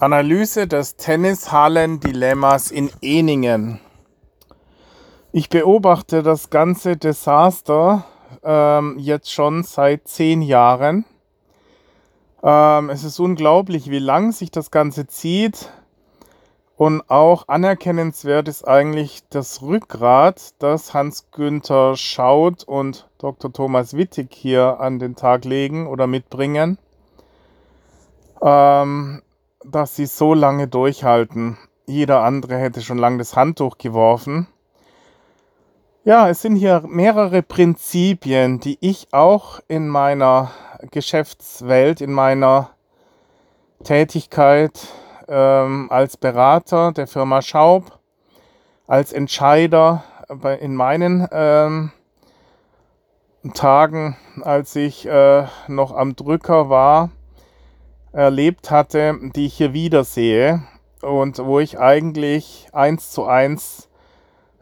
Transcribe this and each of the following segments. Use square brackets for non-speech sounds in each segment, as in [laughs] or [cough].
Analyse des Tennishallen-Dilemmas in Eningen. Ich beobachte das ganze Desaster ähm, jetzt schon seit zehn Jahren. Ähm, es ist unglaublich, wie lang sich das Ganze zieht. Und auch anerkennenswert ist eigentlich das Rückgrat, das Hans-Günther Schaut und Dr. Thomas Wittig hier an den Tag legen oder mitbringen, ähm, dass sie so lange durchhalten. Jeder andere hätte schon lange das Handtuch geworfen. Ja, es sind hier mehrere Prinzipien, die ich auch in meiner Geschäftswelt, in meiner Tätigkeit ähm, als Berater der Firma Schaub, als Entscheider in meinen ähm, Tagen, als ich äh, noch am Drücker war, erlebt hatte, die ich hier wiedersehe und wo ich eigentlich eins zu eins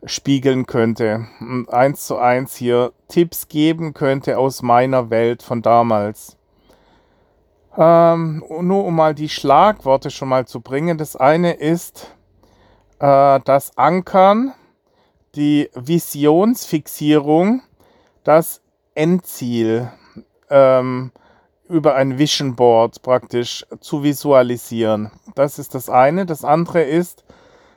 spiegeln könnte und eins zu eins hier Tipps geben könnte aus meiner Welt von damals. Ähm, nur um mal die Schlagworte schon mal zu bringen. Das eine ist äh, das Ankern, die Visionsfixierung, das Endziel ähm, über ein Vision Board praktisch zu visualisieren. Das ist das eine. Das andere ist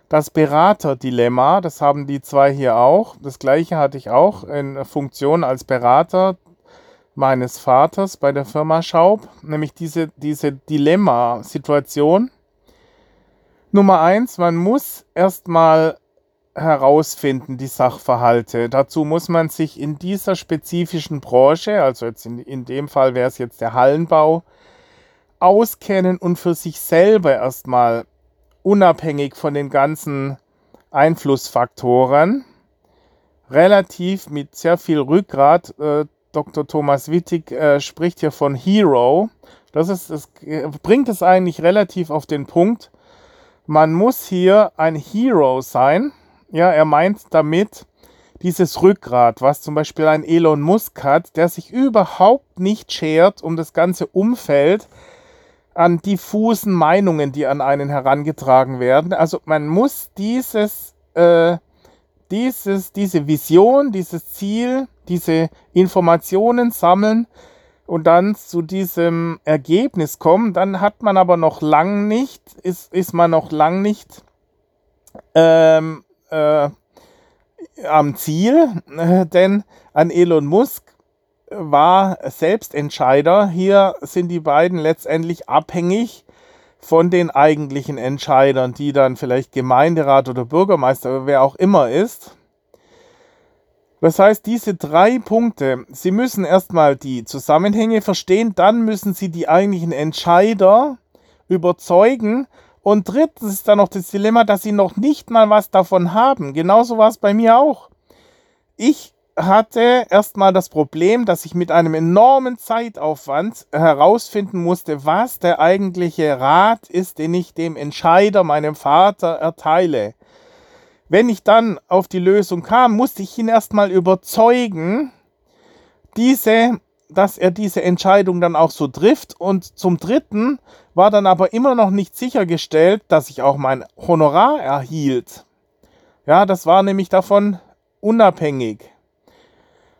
das Beraterdilemma. Das haben die zwei hier auch. Das gleiche hatte ich auch in Funktion als Berater meines Vaters bei der Firma Schaub, nämlich diese, diese Dilemma-Situation. Nummer eins, man muss erstmal herausfinden, die Sachverhalte. Dazu muss man sich in dieser spezifischen Branche, also jetzt in, in dem Fall wäre es jetzt der Hallenbau, auskennen und für sich selber erstmal unabhängig von den ganzen Einflussfaktoren relativ mit sehr viel Rückgrat äh, Dr. Thomas Wittig äh, spricht hier von Hero. Das, ist, das bringt es eigentlich relativ auf den Punkt. Man muss hier ein Hero sein. Ja, er meint damit dieses Rückgrat, was zum Beispiel ein Elon Musk hat, der sich überhaupt nicht schert um das ganze Umfeld an diffusen Meinungen, die an einen herangetragen werden. Also man muss dieses, äh, dieses, diese Vision, dieses Ziel diese Informationen sammeln und dann zu diesem Ergebnis kommen, dann hat man aber noch lang nicht, ist, ist man noch lang nicht ähm, äh, am Ziel, äh, denn an Elon Musk war Selbstentscheider. Hier sind die beiden letztendlich abhängig von den eigentlichen Entscheidern, die dann vielleicht Gemeinderat oder Bürgermeister, wer auch immer ist. Das heißt, diese drei Punkte, Sie müssen erstmal die Zusammenhänge verstehen, dann müssen Sie die eigentlichen Entscheider überzeugen und drittens ist dann noch das Dilemma, dass Sie noch nicht mal was davon haben. Genauso war es bei mir auch. Ich hatte erstmal das Problem, dass ich mit einem enormen Zeitaufwand herausfinden musste, was der eigentliche Rat ist, den ich dem Entscheider, meinem Vater, erteile. Wenn ich dann auf die Lösung kam, musste ich ihn erstmal überzeugen, diese, dass er diese Entscheidung dann auch so trifft. Und zum Dritten war dann aber immer noch nicht sichergestellt, dass ich auch mein Honorar erhielt. Ja, das war nämlich davon unabhängig.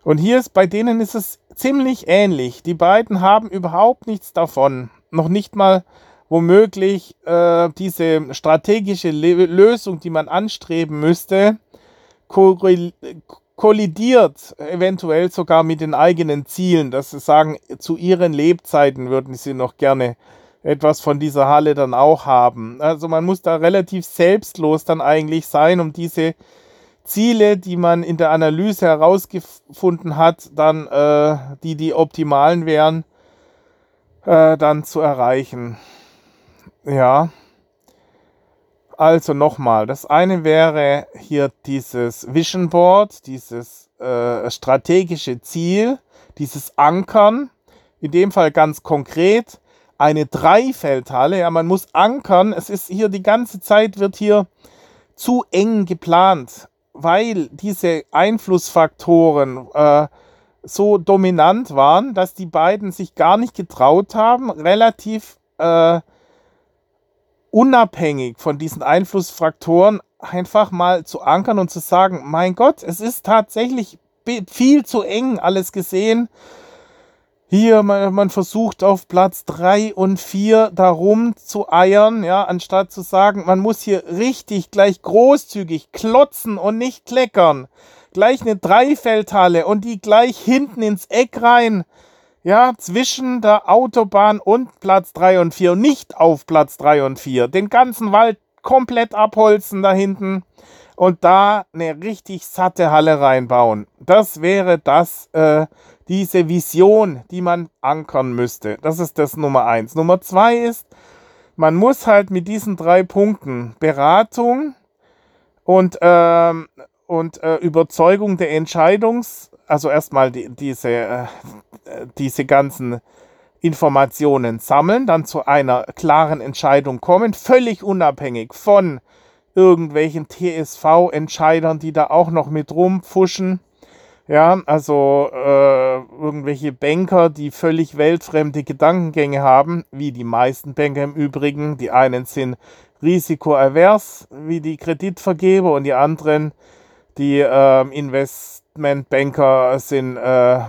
Und hier ist bei denen ist es ziemlich ähnlich. Die beiden haben überhaupt nichts davon. Noch nicht mal womöglich äh, diese strategische Le Lösung, die man anstreben müsste, kollidiert eventuell sogar mit den eigenen Zielen, dass sie sagen, zu ihren Lebzeiten würden sie noch gerne etwas von dieser Halle dann auch haben. Also man muss da relativ selbstlos dann eigentlich sein, um diese Ziele, die man in der Analyse herausgefunden hat, dann äh, die die optimalen wären, äh, dann zu erreichen. Ja. Also nochmal, das eine wäre hier dieses Vision Board, dieses äh, strategische Ziel, dieses Ankern, in dem Fall ganz konkret eine Dreifeldhalle. Ja, man muss ankern. Es ist hier die ganze Zeit wird hier zu eng geplant, weil diese Einflussfaktoren äh, so dominant waren, dass die beiden sich gar nicht getraut haben, relativ äh, unabhängig von diesen Einflussfaktoren einfach mal zu ankern und zu sagen, mein Gott, es ist tatsächlich viel zu eng alles gesehen. Hier, man, man versucht auf Platz 3 und 4 darum zu eiern, ja, anstatt zu sagen, man muss hier richtig gleich großzügig klotzen und nicht kleckern. Gleich eine Dreifeldhalle und die gleich hinten ins Eck rein ja, zwischen der Autobahn und Platz 3 und 4 und nicht auf Platz 3 und 4. Den ganzen Wald komplett abholzen da hinten und da eine richtig satte Halle reinbauen. Das wäre das, äh, diese Vision, die man ankern müsste. Das ist das Nummer eins. Nummer zwei ist, man muss halt mit diesen drei Punkten Beratung und, ähm, und äh, Überzeugung der Entscheidungs, also erstmal die, diese, äh, diese ganzen Informationen sammeln, dann zu einer klaren Entscheidung kommen, völlig unabhängig von irgendwelchen TSV-Entscheidern, die da auch noch mit rumpfuschen. Ja, also äh, irgendwelche Banker, die völlig weltfremde Gedankengänge haben, wie die meisten Banker im Übrigen. Die einen sind risikoavers, wie die Kreditvergeber, und die anderen, die äh, Investmentbanker, sind äh,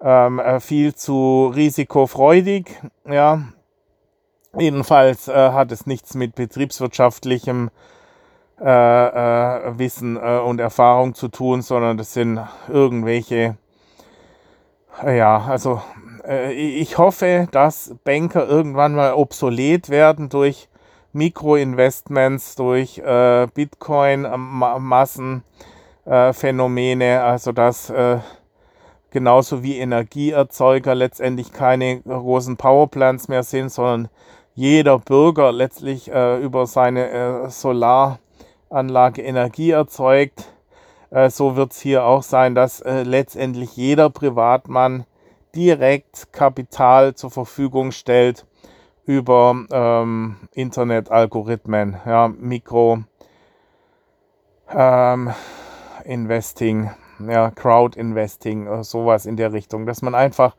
ähm, äh, viel zu risikofreudig. Ja. Jedenfalls äh, hat es nichts mit betriebswirtschaftlichem äh, äh, Wissen und Erfahrung zu tun, sondern das sind irgendwelche, ja, also ich hoffe, dass Banker irgendwann mal obsolet werden durch Mikroinvestments, durch Bitcoin-Massenphänomene, also dass genauso wie Energieerzeuger letztendlich keine großen Powerplants mehr sind, sondern jeder Bürger letztlich äh, über seine äh, Solaranlage Energie erzeugt. Äh, so wird es hier auch sein, dass äh, letztendlich jeder Privatmann direkt Kapital zur Verfügung stellt über ähm, Internetalgorithmen, ja, Mikro ähm, Investing ja, Crowd-Investing oder sowas in der Richtung, dass man einfach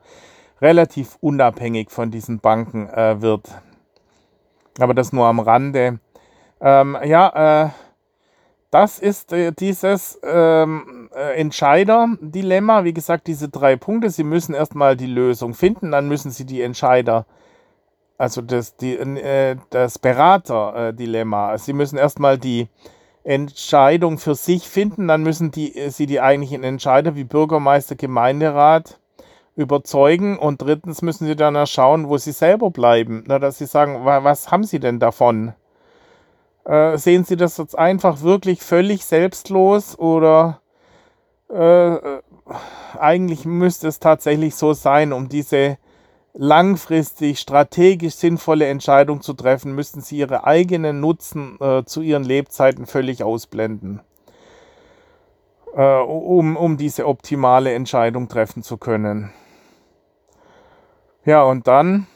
relativ unabhängig von diesen Banken äh, wird. Aber das nur am Rande. Ähm, ja, äh, das ist äh, dieses ähm, äh, Entscheider-Dilemma. Wie gesagt, diese drei Punkte. Sie müssen erstmal die Lösung finden, dann müssen Sie die Entscheider, also das, die, äh, das Berater-Dilemma. Sie müssen erstmal die Entscheidung für sich finden, dann müssen die, äh, sie die eigentlichen Entscheider wie Bürgermeister, Gemeinderat überzeugen und drittens müssen sie dann schauen, wo sie selber bleiben, na, dass sie sagen, was haben sie denn davon? Äh, sehen sie das jetzt einfach wirklich völlig selbstlos oder äh, äh eigentlich müsste es tatsächlich so sein, um diese langfristig strategisch sinnvolle Entscheidung zu treffen, müssten sie ihre eigenen Nutzen äh, zu ihren Lebzeiten völlig ausblenden, äh, um, um diese optimale Entscheidung treffen zu können. Ja, und dann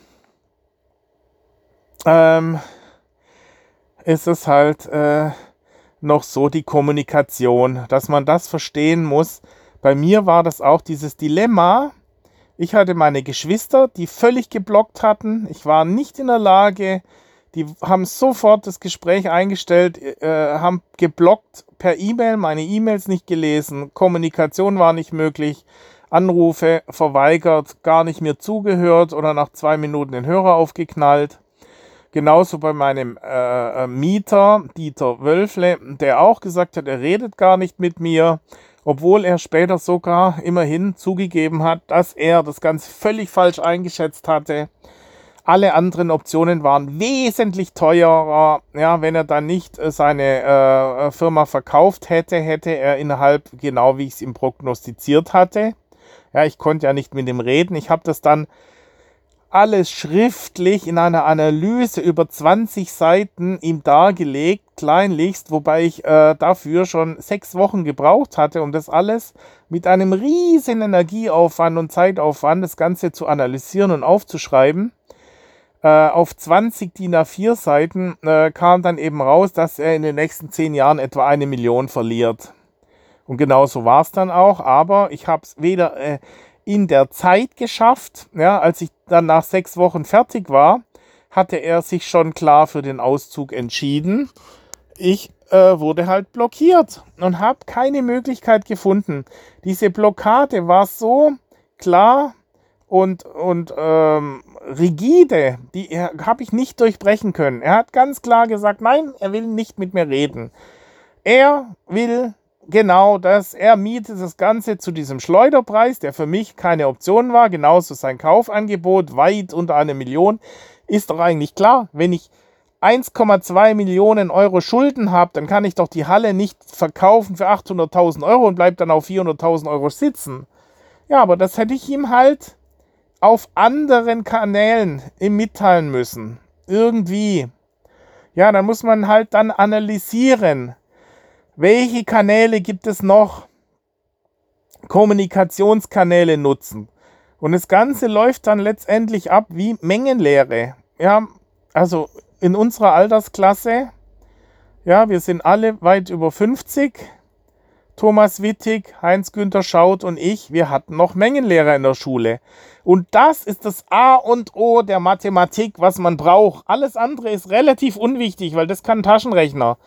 ähm, ist es halt äh, noch so die Kommunikation, dass man das verstehen muss. Bei mir war das auch dieses Dilemma, ich hatte meine Geschwister, die völlig geblockt hatten. Ich war nicht in der Lage. Die haben sofort das Gespräch eingestellt, äh, haben geblockt per E-Mail, meine E-Mails nicht gelesen, Kommunikation war nicht möglich, Anrufe verweigert, gar nicht mehr zugehört oder nach zwei Minuten den Hörer aufgeknallt. Genauso bei meinem äh, äh Mieter, Dieter Wölfle, der auch gesagt hat, er redet gar nicht mit mir obwohl er später sogar immerhin zugegeben hat, dass er das Ganze völlig falsch eingeschätzt hatte. Alle anderen Optionen waren wesentlich teurer. Ja, wenn er dann nicht äh, seine äh, Firma verkauft hätte, hätte er innerhalb, genau wie ich es ihm prognostiziert hatte. Ja, ich konnte ja nicht mit ihm reden. Ich habe das dann alles schriftlich in einer Analyse über 20 Seiten ihm dargelegt, kleinlichst, wobei ich äh, dafür schon sechs Wochen gebraucht hatte, um das alles mit einem riesen Energieaufwand und Zeitaufwand, das Ganze zu analysieren und aufzuschreiben. Äh, auf 20 DIN A4 Seiten äh, kam dann eben raus, dass er in den nächsten zehn Jahren etwa eine Million verliert. Und genau so war es dann auch, aber ich habe es weder äh, in der Zeit geschafft. Ja, als ich dann nach sechs Wochen fertig war, hatte er sich schon klar für den Auszug entschieden. Ich äh, wurde halt blockiert und habe keine Möglichkeit gefunden. Diese Blockade war so klar und, und ähm, rigide, die habe ich nicht durchbrechen können. Er hat ganz klar gesagt, nein, er will nicht mit mir reden. Er will genau das, er mietet das Ganze zu diesem Schleuderpreis, der für mich keine Option war, genauso sein Kaufangebot, weit unter eine Million. Ist doch eigentlich klar, wenn ich 1,2 Millionen Euro Schulden habe, dann kann ich doch die Halle nicht verkaufen für 800.000 Euro und bleibe dann auf 400.000 Euro sitzen. Ja, aber das hätte ich ihm halt auf anderen Kanälen mitteilen müssen. Irgendwie. Ja, dann muss man halt dann analysieren, welche Kanäle gibt es noch? Kommunikationskanäle nutzen. Und das Ganze läuft dann letztendlich ab wie Mengenlehre. Ja, also in unserer Altersklasse, ja, wir sind alle weit über 50. Thomas Wittig, Heinz-Günther Schaut und ich, wir hatten noch Mengenlehrer in der Schule. Und das ist das A und O der Mathematik, was man braucht. Alles andere ist relativ unwichtig, weil das kann Taschenrechner.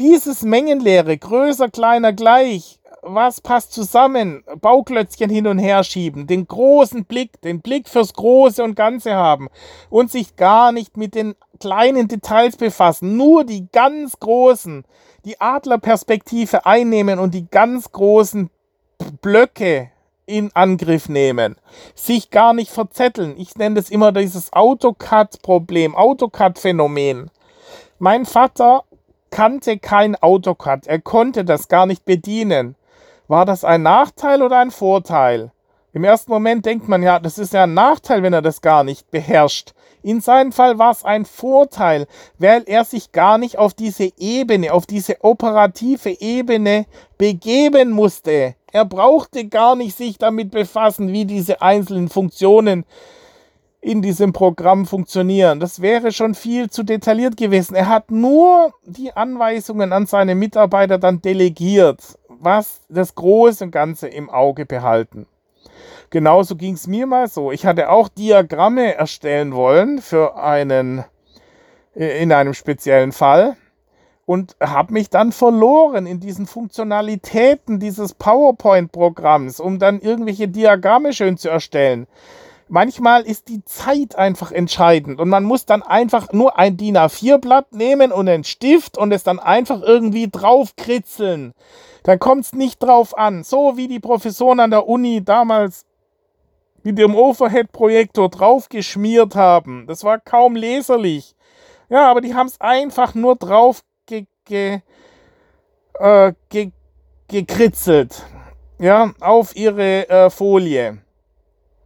Dieses Mengenlehre, größer, kleiner, gleich, was passt zusammen? Bauklötzchen hin und her schieben, den großen Blick, den Blick fürs Große und Ganze haben und sich gar nicht mit den kleinen Details befassen, nur die ganz großen, die Adlerperspektive einnehmen und die ganz großen Blöcke in Angriff nehmen, sich gar nicht verzetteln. Ich nenne das immer dieses AutoCAD-Problem, AutoCAD-Phänomen. Mein Vater kannte kein AutoCAD, er konnte das gar nicht bedienen. War das ein Nachteil oder ein Vorteil? Im ersten Moment denkt man ja, das ist ja ein Nachteil, wenn er das gar nicht beherrscht. In seinem Fall war es ein Vorteil, weil er sich gar nicht auf diese Ebene, auf diese operative Ebene begeben musste. Er brauchte gar nicht sich damit befassen, wie diese einzelnen Funktionen in diesem Programm funktionieren. Das wäre schon viel zu detailliert gewesen. Er hat nur die Anweisungen an seine Mitarbeiter dann delegiert, was das große und Ganze im Auge behalten. Genauso ging es mir mal so. Ich hatte auch Diagramme erstellen wollen für einen äh, in einem speziellen Fall und habe mich dann verloren in diesen Funktionalitäten dieses PowerPoint-Programms, um dann irgendwelche Diagramme schön zu erstellen manchmal ist die Zeit einfach entscheidend und man muss dann einfach nur ein DIN A4-Blatt nehmen und einen Stift und es dann einfach irgendwie draufkritzeln. Dann kommt es nicht drauf an. So wie die Professoren an der Uni damals mit dem Overhead-Projektor draufgeschmiert haben. Das war kaum leserlich. Ja, aber die haben es einfach nur drauf ge ge äh, ge gekritzelt. Ja, auf ihre äh, Folie.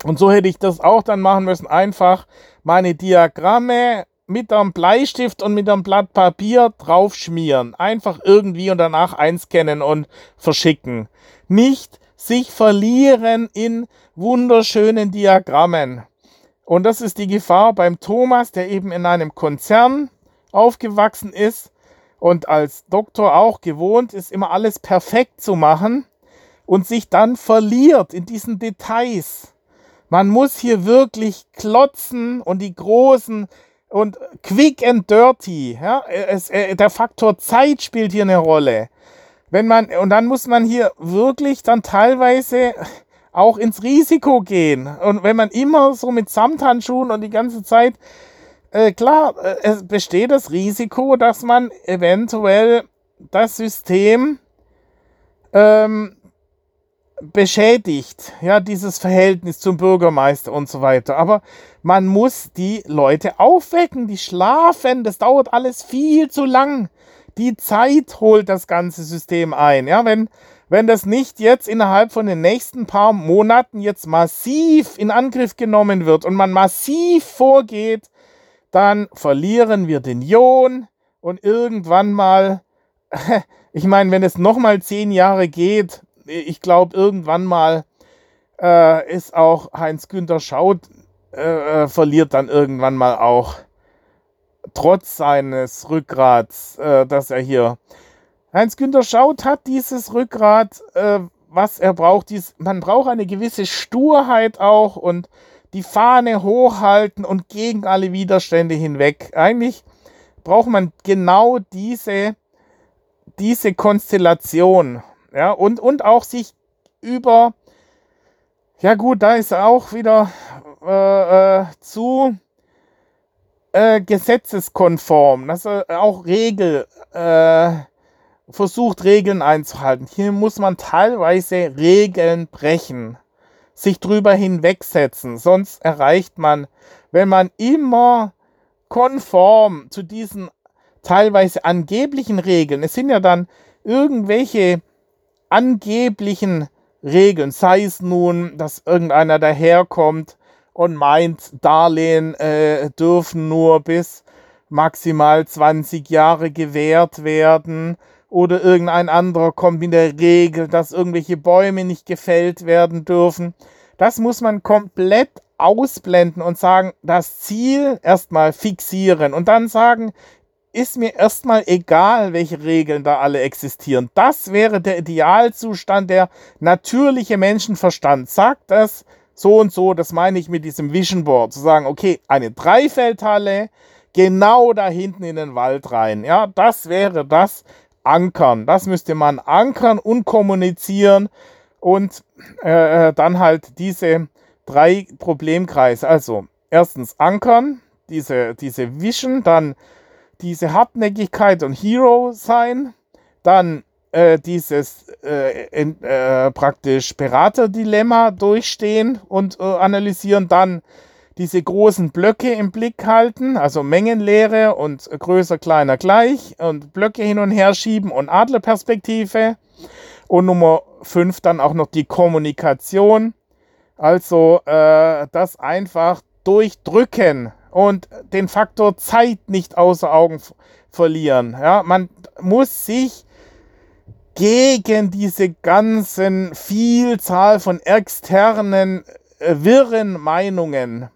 Und so hätte ich das auch dann machen müssen. Einfach meine Diagramme mit einem Bleistift und mit einem Blatt Papier draufschmieren. Einfach irgendwie und danach einscannen und verschicken. Nicht sich verlieren in wunderschönen Diagrammen. Und das ist die Gefahr beim Thomas, der eben in einem Konzern aufgewachsen ist und als Doktor auch gewohnt ist, immer alles perfekt zu machen und sich dann verliert in diesen Details. Man muss hier wirklich klotzen und die großen und quick and dirty. Ja, es, äh, der Faktor Zeit spielt hier eine Rolle. Wenn man, und dann muss man hier wirklich dann teilweise auch ins Risiko gehen. Und wenn man immer so mit Samthandschuhen und die ganze Zeit, äh, klar, äh, es besteht das Risiko, dass man eventuell das System ähm, beschädigt, ja, dieses Verhältnis zum Bürgermeister und so weiter. Aber man muss die Leute aufwecken, die schlafen, das dauert alles viel zu lang. Die Zeit holt das ganze System ein. Ja, wenn, wenn das nicht jetzt innerhalb von den nächsten paar Monaten jetzt massiv in Angriff genommen wird und man massiv vorgeht, dann verlieren wir den Ion und irgendwann mal, [laughs] ich meine, wenn es nochmal zehn Jahre geht, ich glaube, irgendwann mal äh, ist auch Heinz-Günther Schaut, äh, äh, verliert dann irgendwann mal auch, trotz seines Rückgrats, äh, dass er hier. Heinz-Günther Schaut hat dieses Rückgrat, äh, was er braucht. Dies, man braucht eine gewisse Sturheit auch und die Fahne hochhalten und gegen alle Widerstände hinweg. Eigentlich braucht man genau diese, diese Konstellation. Ja, und, und auch sich über, ja gut, da ist auch wieder äh, äh, zu äh, gesetzeskonform, dass er auch Regel, äh, versucht Regeln einzuhalten. Hier muss man teilweise Regeln brechen sich drüber hinwegsetzen. Sonst erreicht man, wenn man immer konform zu diesen teilweise angeblichen Regeln, es sind ja dann irgendwelche angeblichen Regeln, sei es nun, dass irgendeiner daherkommt und meint, Darlehen äh, dürfen nur bis maximal 20 Jahre gewährt werden oder irgendein anderer kommt mit der Regel, dass irgendwelche Bäume nicht gefällt werden dürfen. Das muss man komplett ausblenden und sagen, das Ziel erstmal fixieren und dann sagen, ist mir erstmal egal, welche Regeln da alle existieren. Das wäre der Idealzustand, der natürliche Menschenverstand sagt das so und so, das meine ich mit diesem Vision Board, zu sagen, okay, eine Dreifeldhalle, genau da hinten in den Wald rein. Ja, das wäre das, ankern. Das müsste man ankern und kommunizieren und äh, äh, dann halt diese drei Problemkreise. Also erstens ankern, diese, diese Vision, dann diese Hartnäckigkeit und Hero sein, dann äh, dieses äh, in, äh, praktisch Beraterdilemma durchstehen und äh, analysieren, dann diese großen Blöcke im Blick halten, also Mengenlehre und größer, kleiner, gleich und Blöcke hin und her schieben und Adlerperspektive. Und Nummer 5 dann auch noch die Kommunikation. Also äh, das einfach durchdrücken und den Faktor Zeit nicht außer Augen verlieren. Ja, man muss sich gegen diese ganzen Vielzahl von externen äh, wirren Meinungen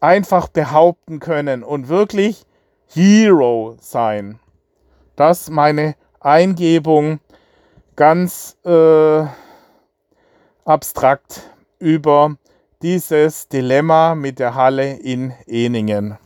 einfach behaupten können und wirklich Hero sein. Das meine Eingebung ganz äh, abstrakt über dieses Dilemma mit der Halle in Eningen.